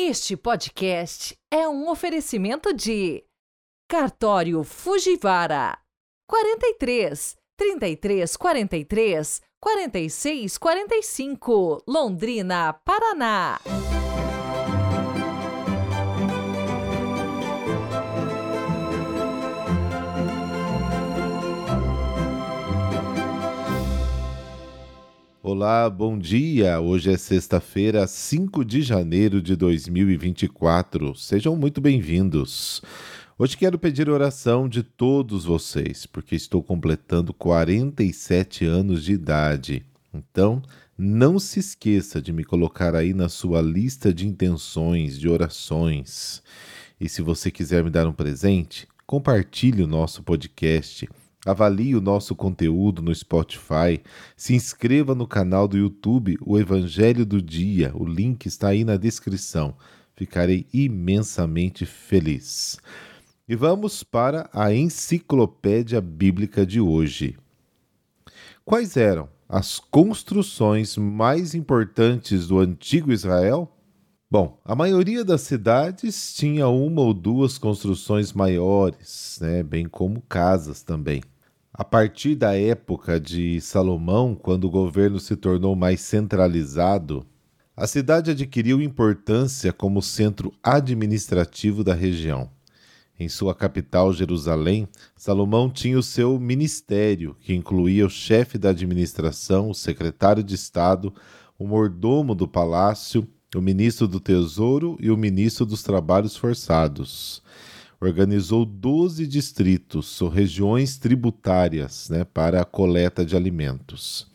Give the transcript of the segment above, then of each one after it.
Este podcast é um oferecimento de Cartório Fujivara 43 33 43 46 45 Londrina, Paraná. Olá, bom dia! Hoje é sexta-feira, 5 de janeiro de 2024. Sejam muito bem-vindos. Hoje quero pedir oração de todos vocês, porque estou completando 47 anos de idade. Então, não se esqueça de me colocar aí na sua lista de intenções, de orações. E se você quiser me dar um presente, compartilhe o nosso podcast Avalie o nosso conteúdo no Spotify, se inscreva no canal do YouTube O Evangelho do Dia, o link está aí na descrição. Ficarei imensamente feliz. E vamos para a enciclopédia bíblica de hoje. Quais eram as construções mais importantes do antigo Israel? Bom, a maioria das cidades tinha uma ou duas construções maiores, né, bem como casas também. A partir da época de Salomão, quando o governo se tornou mais centralizado, a cidade adquiriu importância como centro administrativo da região. Em sua capital, Jerusalém, Salomão tinha o seu ministério, que incluía o chefe da administração, o secretário de Estado, o mordomo do palácio, o ministro do Tesouro e o ministro dos Trabalhos Forçados organizou 12 distritos ou regiões tributárias né, para a coleta de alimentos.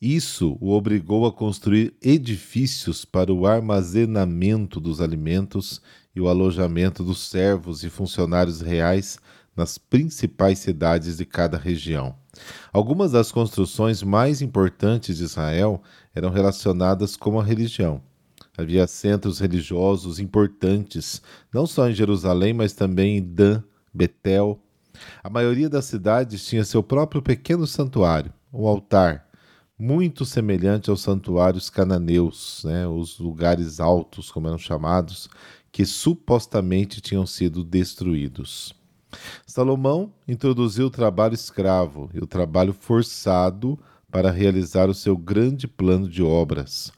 Isso o obrigou a construir edifícios para o armazenamento dos alimentos e o alojamento dos servos e funcionários reais nas principais cidades de cada região. Algumas das construções mais importantes de Israel eram relacionadas com a religião. Havia centros religiosos importantes, não só em Jerusalém, mas também em Dan, Betel. A maioria das cidades tinha seu próprio pequeno santuário, um altar, muito semelhante aos santuários cananeus, né, os lugares altos, como eram chamados, que supostamente tinham sido destruídos. Salomão introduziu o trabalho escravo e o trabalho forçado para realizar o seu grande plano de obras.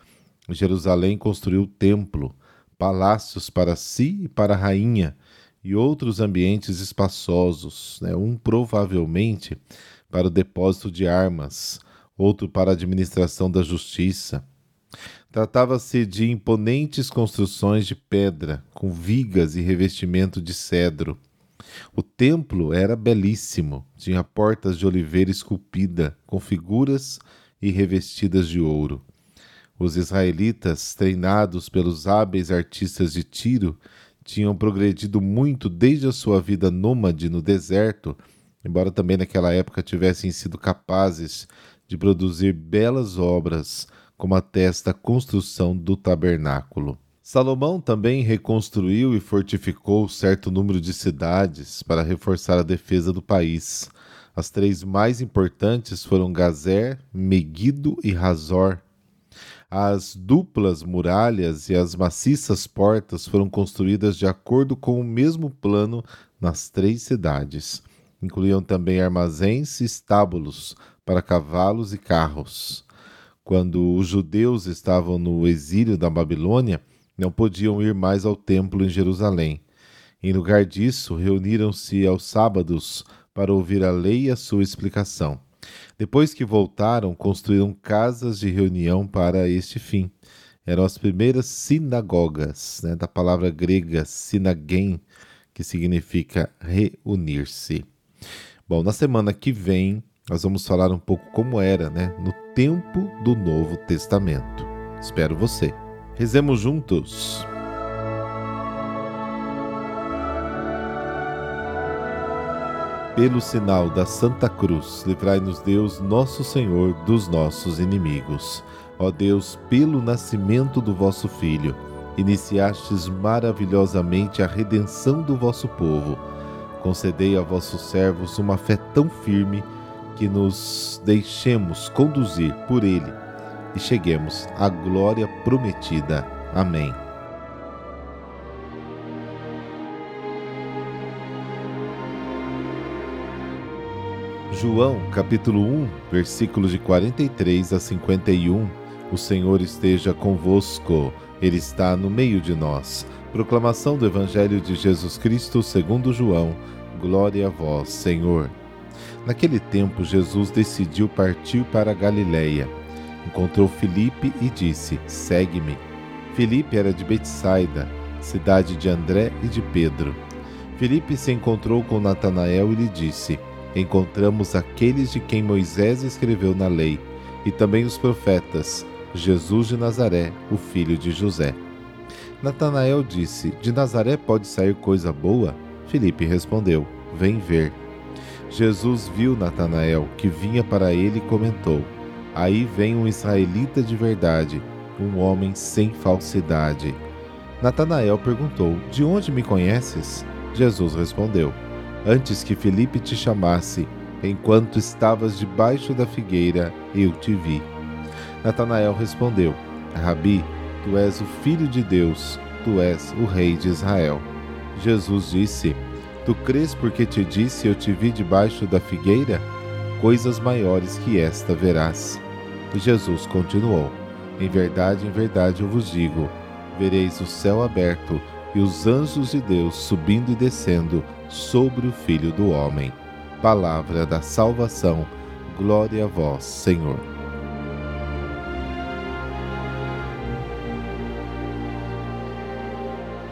Jerusalém construiu templo, palácios para si e para a rainha e outros ambientes espaçosos, né? um provavelmente para o depósito de armas, outro para a administração da justiça. Tratava-se de imponentes construções de pedra, com vigas e revestimento de cedro. O templo era belíssimo, tinha portas de oliveira esculpida, com figuras e revestidas de ouro. Os israelitas, treinados pelos hábeis artistas de Tiro, tinham progredido muito desde a sua vida nômade no deserto, embora também naquela época tivessem sido capazes de produzir belas obras, como até esta construção do tabernáculo. Salomão também reconstruiu e fortificou certo número de cidades para reforçar a defesa do país. As três mais importantes foram Gazer, Megido e Razor, as duplas muralhas e as maciças portas foram construídas de acordo com o mesmo plano nas três cidades. Incluíam também armazéns e estábulos para cavalos e carros. Quando os judeus estavam no exílio da Babilônia, não podiam ir mais ao templo em Jerusalém. Em lugar disso, reuniram-se aos sábados para ouvir a lei e a sua explicação. Depois que voltaram, construíram casas de reunião para este fim. Eram as primeiras sinagogas, né, da palavra grega sinagen, que significa reunir-se. Bom, na semana que vem nós vamos falar um pouco como era, né, no tempo do Novo Testamento. Espero você. Rezemos juntos. Pelo sinal da Santa Cruz, livrai-nos Deus, nosso Senhor, dos nossos inimigos. Ó Deus, pelo nascimento do vosso Filho, iniciastes maravilhosamente a redenção do vosso povo. Concedei a vossos servos uma fé tão firme que nos deixemos conduzir por ele e cheguemos à glória prometida. Amém. João, capítulo 1, versículos de 43 a 51. O Senhor esteja convosco, Ele está no meio de nós. Proclamação do Evangelho de Jesus Cristo segundo João. Glória a vós, Senhor. Naquele tempo, Jesus decidiu partir para a Galiléia. Encontrou Filipe e disse: Segue-me. Filipe era de Betsaida, cidade de André e de Pedro. Filipe se encontrou com Natanael e lhe disse: Encontramos aqueles de quem Moisés escreveu na lei, e também os profetas, Jesus de Nazaré, o filho de José. Natanael disse: De Nazaré pode sair coisa boa? Filipe respondeu: Vem ver. Jesus viu Natanael, que vinha para ele e comentou: Aí vem um israelita de verdade, um homem sem falsidade. Natanael perguntou: De onde me conheces? Jesus respondeu: Antes que Felipe te chamasse, enquanto estavas debaixo da figueira, eu te vi. Natanael respondeu: Rabi, tu és o filho de Deus, tu és o rei de Israel. Jesus disse: Tu crês porque te disse eu te vi debaixo da figueira? Coisas maiores que esta verás. E Jesus continuou: Em verdade, em verdade eu vos digo: vereis o céu aberto e os anjos de Deus subindo e descendo sobre o Filho do Homem. Palavra da salvação, glória a vós, Senhor.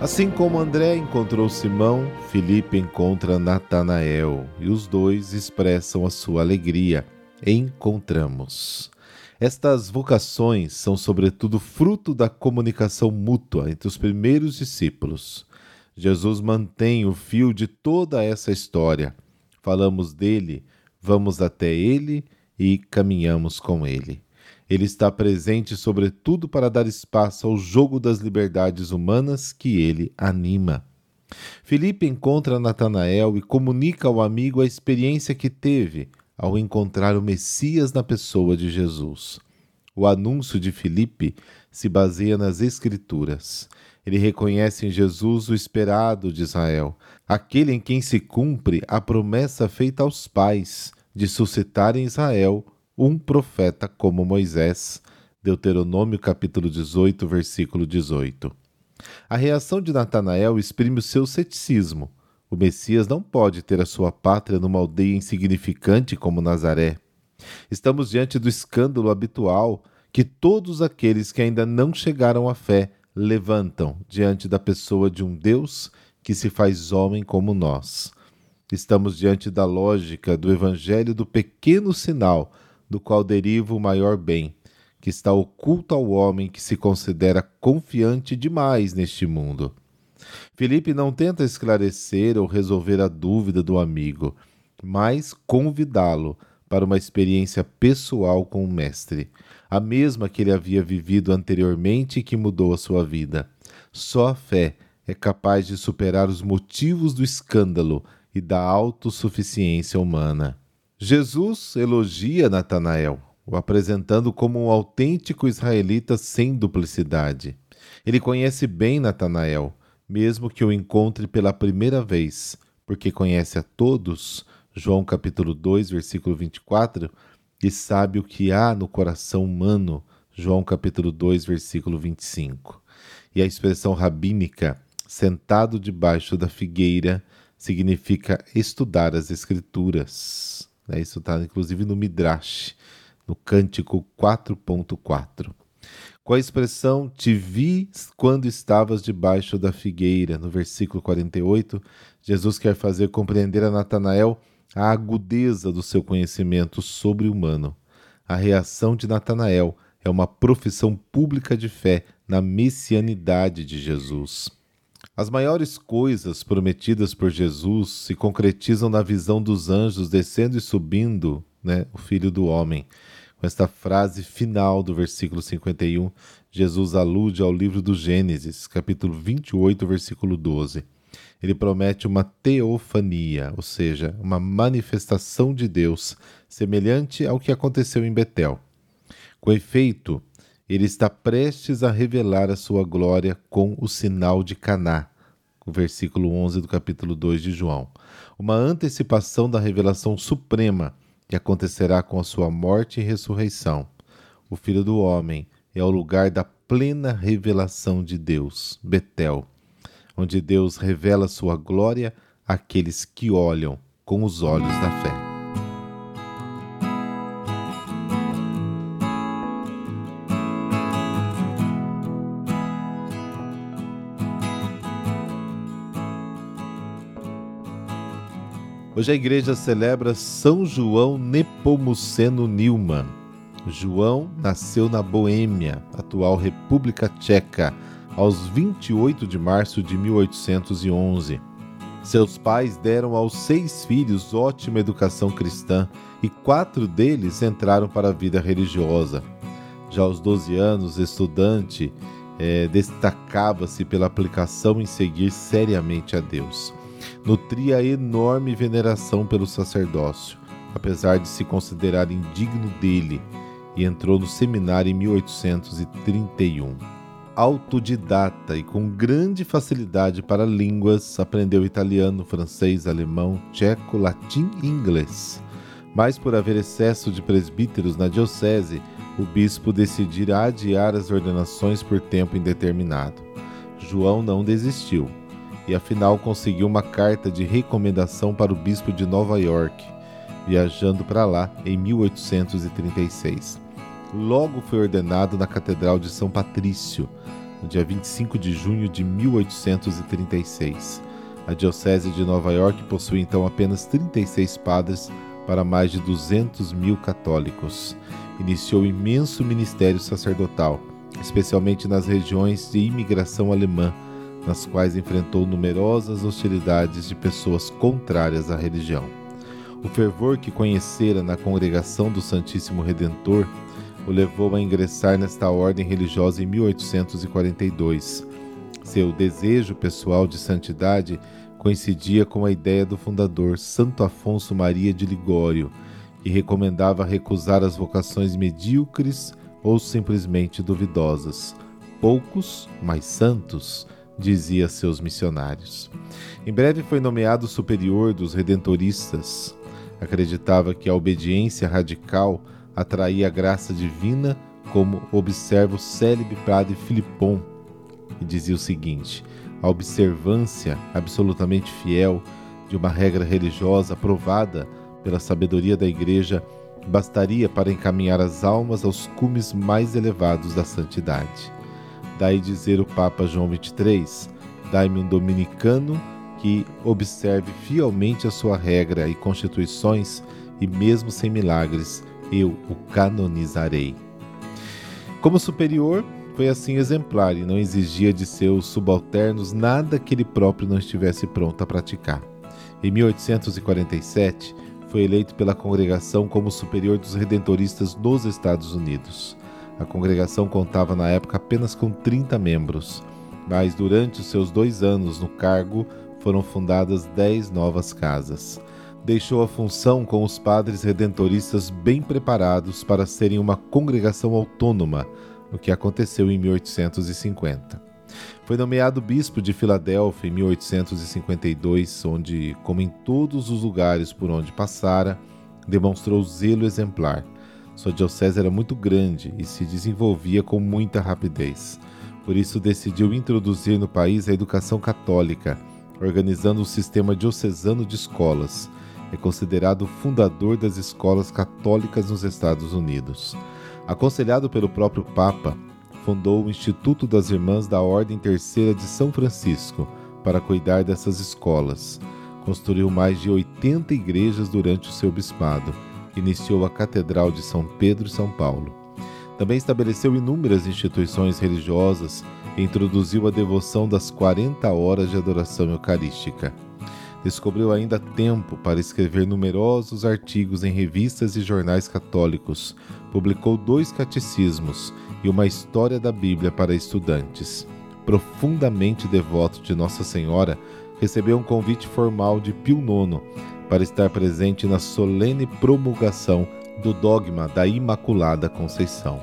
Assim como André encontrou Simão, Filipe encontra Natanael e os dois expressam a sua alegria. Encontramos. Estas vocações são, sobretudo, fruto da comunicação mútua entre os primeiros discípulos. Jesus mantém o fio de toda essa história. Falamos dele, vamos até ele e caminhamos com ele. Ele está presente, sobretudo, para dar espaço ao jogo das liberdades humanas que ele anima. Felipe encontra Natanael e comunica ao amigo a experiência que teve ao encontrar o Messias na pessoa de Jesus. O anúncio de Filipe se baseia nas Escrituras. Ele reconhece em Jesus o esperado de Israel, aquele em quem se cumpre a promessa feita aos pais de suscitar em Israel um profeta como Moisés. Deuteronômio capítulo 18, versículo 18. A reação de Natanael exprime o seu ceticismo o Messias não pode ter a sua pátria numa aldeia insignificante como Nazaré. Estamos diante do escândalo habitual que todos aqueles que ainda não chegaram à fé levantam diante da pessoa de um Deus que se faz homem como nós. Estamos diante da lógica do evangelho do pequeno sinal do qual deriva o maior bem, que está oculto ao homem que se considera confiante demais neste mundo. Felipe não tenta esclarecer ou resolver a dúvida do amigo, mas convidá-lo para uma experiência pessoal com o Mestre, a mesma que ele havia vivido anteriormente e que mudou a sua vida. Só a fé é capaz de superar os motivos do escândalo e da autossuficiência humana. Jesus elogia Natanael, o apresentando como um autêntico israelita sem duplicidade. Ele conhece bem Natanael, mesmo que o encontre pela primeira vez, porque conhece a todos, João capítulo 2, versículo 24, e sabe o que há no coração humano, João capítulo 2, versículo 25. E a expressão rabínica, sentado debaixo da figueira, significa estudar as escrituras. Né? Isso está inclusive no Midrash, no Cântico 4.4 com a expressão te vi quando estavas debaixo da figueira. No versículo 48, Jesus quer fazer compreender a Natanael a agudeza do seu conhecimento sobre-humano. A reação de Natanael é uma profissão pública de fé na messianidade de Jesus. As maiores coisas prometidas por Jesus se concretizam na visão dos anjos descendo e subindo, né, o Filho do Homem. Com esta frase final do versículo 51, Jesus alude ao livro do Gênesis, capítulo 28, versículo 12. Ele promete uma teofania, ou seja, uma manifestação de Deus, semelhante ao que aconteceu em Betel. Com efeito, ele está prestes a revelar a sua glória com o sinal de Caná, o versículo 11 do capítulo 2 de João. Uma antecipação da revelação suprema que acontecerá com a sua morte e ressurreição. O Filho do Homem é o lugar da plena revelação de Deus, Betel, onde Deus revela sua glória àqueles que olham com os olhos da fé. Hoje a igreja celebra São João Nepomuceno Newman. João nasceu na Boêmia, atual República Tcheca, aos 28 de março de 1811. Seus pais deram aos seis filhos ótima educação cristã e quatro deles entraram para a vida religiosa. Já aos 12 anos, estudante, eh, destacava-se pela aplicação em seguir seriamente a Deus nutria enorme veneração pelo sacerdócio, apesar de se considerar indigno dele, e entrou no seminário em 1831. Autodidata e com grande facilidade para línguas, aprendeu italiano, francês, alemão, tcheco, latim e inglês. Mas por haver excesso de presbíteros na diocese, o bispo decidirá adiar as ordenações por tempo indeterminado. João não desistiu e afinal conseguiu uma carta de recomendação para o bispo de Nova York, viajando para lá em 1836. Logo foi ordenado na Catedral de São Patrício, no dia 25 de junho de 1836. A Diocese de Nova York possui então apenas 36 padres para mais de 200 mil católicos. Iniciou imenso ministério sacerdotal, especialmente nas regiões de imigração alemã nas quais enfrentou numerosas hostilidades de pessoas contrárias à religião. O fervor que conhecera na congregação do Santíssimo Redentor o levou a ingressar nesta ordem religiosa em 1842. Seu desejo pessoal de santidade coincidia com a ideia do fundador Santo Afonso Maria de Ligório, que recomendava recusar as vocações medíocres ou simplesmente duvidosas. Poucos, mas santos, dizia seus missionários. Em breve foi nomeado superior dos redentoristas. Acreditava que a obediência radical atraía a graça divina, como observa o célebre padre Filipon, e dizia o seguinte: a observância absolutamente fiel de uma regra religiosa aprovada pela sabedoria da Igreja bastaria para encaminhar as almas aos cumes mais elevados da santidade. Daí dizer o Papa João XXIII: Dai-me um dominicano que observe fielmente a sua regra e constituições, e mesmo sem milagres, eu o canonizarei. Como superior, foi assim exemplar e não exigia de seus subalternos nada que ele próprio não estivesse pronto a praticar. Em 1847, foi eleito pela congregação como superior dos redentoristas nos Estados Unidos. A congregação contava na época apenas com 30 membros, mas durante os seus dois anos no cargo foram fundadas 10 novas casas. Deixou a função com os padres redentoristas bem preparados para serem uma congregação autônoma, o que aconteceu em 1850. Foi nomeado bispo de Filadélfia em 1852, onde, como em todos os lugares por onde passara, demonstrou zelo exemplar sua diocese era muito grande e se desenvolvia com muita rapidez. Por isso, decidiu introduzir no país a educação católica, organizando o sistema diocesano de escolas. É considerado o fundador das escolas católicas nos Estados Unidos. Aconselhado pelo próprio Papa, fundou o Instituto das Irmãs da Ordem Terceira de São Francisco para cuidar dessas escolas. Construiu mais de 80 igrejas durante o seu bispado iniciou a Catedral de São Pedro e São Paulo. Também estabeleceu inúmeras instituições religiosas e introduziu a devoção das 40 horas de adoração eucarística. Descobriu ainda tempo para escrever numerosos artigos em revistas e jornais católicos. Publicou dois catecismos e uma história da Bíblia para estudantes. Profundamente devoto de Nossa Senhora, recebeu um convite formal de Pio IX para estar presente na solene promulgação do dogma da Imaculada Conceição.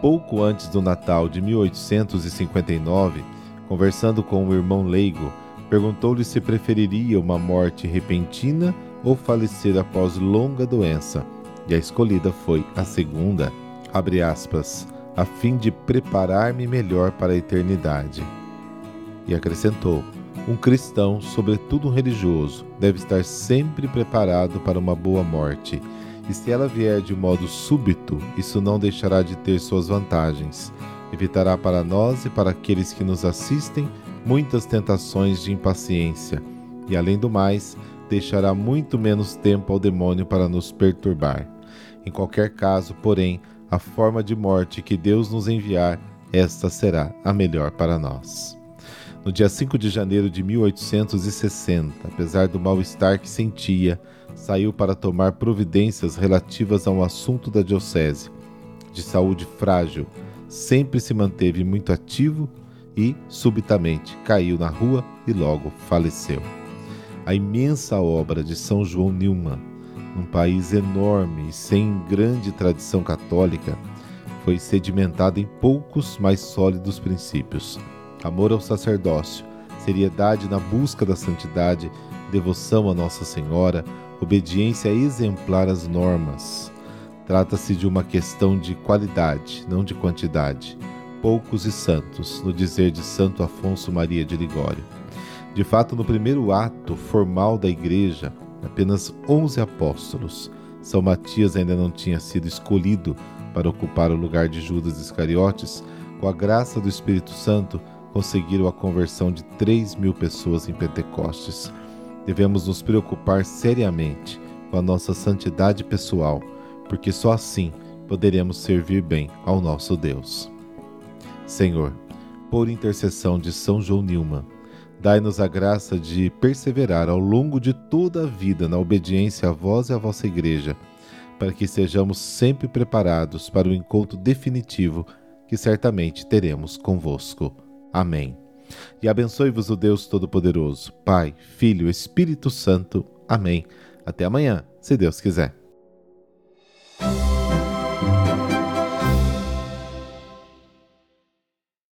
Pouco antes do Natal de 1859, conversando com um irmão leigo, perguntou-lhe se preferiria uma morte repentina ou falecer após longa doença, e a escolhida foi a segunda, abre aspas, a fim de preparar-me melhor para a eternidade. E acrescentou: um cristão, sobretudo um religioso, deve estar sempre preparado para uma boa morte, e se ela vier de modo súbito, isso não deixará de ter suas vantagens. Evitará para nós e para aqueles que nos assistem muitas tentações de impaciência, e além do mais, deixará muito menos tempo ao demônio para nos perturbar. Em qualquer caso, porém, a forma de morte que Deus nos enviar, esta será a melhor para nós. No dia 5 de janeiro de 1860, apesar do mal-estar que sentia, saiu para tomar providências relativas a um assunto da diocese. De saúde frágil, sempre se manteve muito ativo e, subitamente, caiu na rua e logo faleceu. A imensa obra de São João Newman, num país enorme e sem grande tradição católica, foi sedimentada em poucos mais sólidos princípios amor ao sacerdócio, seriedade na busca da santidade, devoção a Nossa Senhora, obediência exemplar às normas. Trata-se de uma questão de qualidade, não de quantidade. Poucos e santos, no dizer de Santo Afonso Maria de Ligório. De fato, no primeiro ato formal da Igreja, apenas 11 apóstolos. São Matias ainda não tinha sido escolhido para ocupar o lugar de Judas Iscariotes, com a graça do Espírito Santo, conseguiram a conversão de 3 mil pessoas em Pentecostes. Devemos nos preocupar seriamente com a nossa santidade pessoal, porque só assim poderemos servir bem ao nosso Deus. Senhor, por intercessão de São João Nilman, dai-nos a graça de perseverar ao longo de toda a vida na obediência a vós e à vossa Igreja, para que sejamos sempre preparados para o encontro definitivo que certamente teremos convosco. Amém. E abençoe-vos o Deus Todo-Poderoso, Pai, Filho, Espírito Santo. Amém. Até amanhã, se Deus quiser.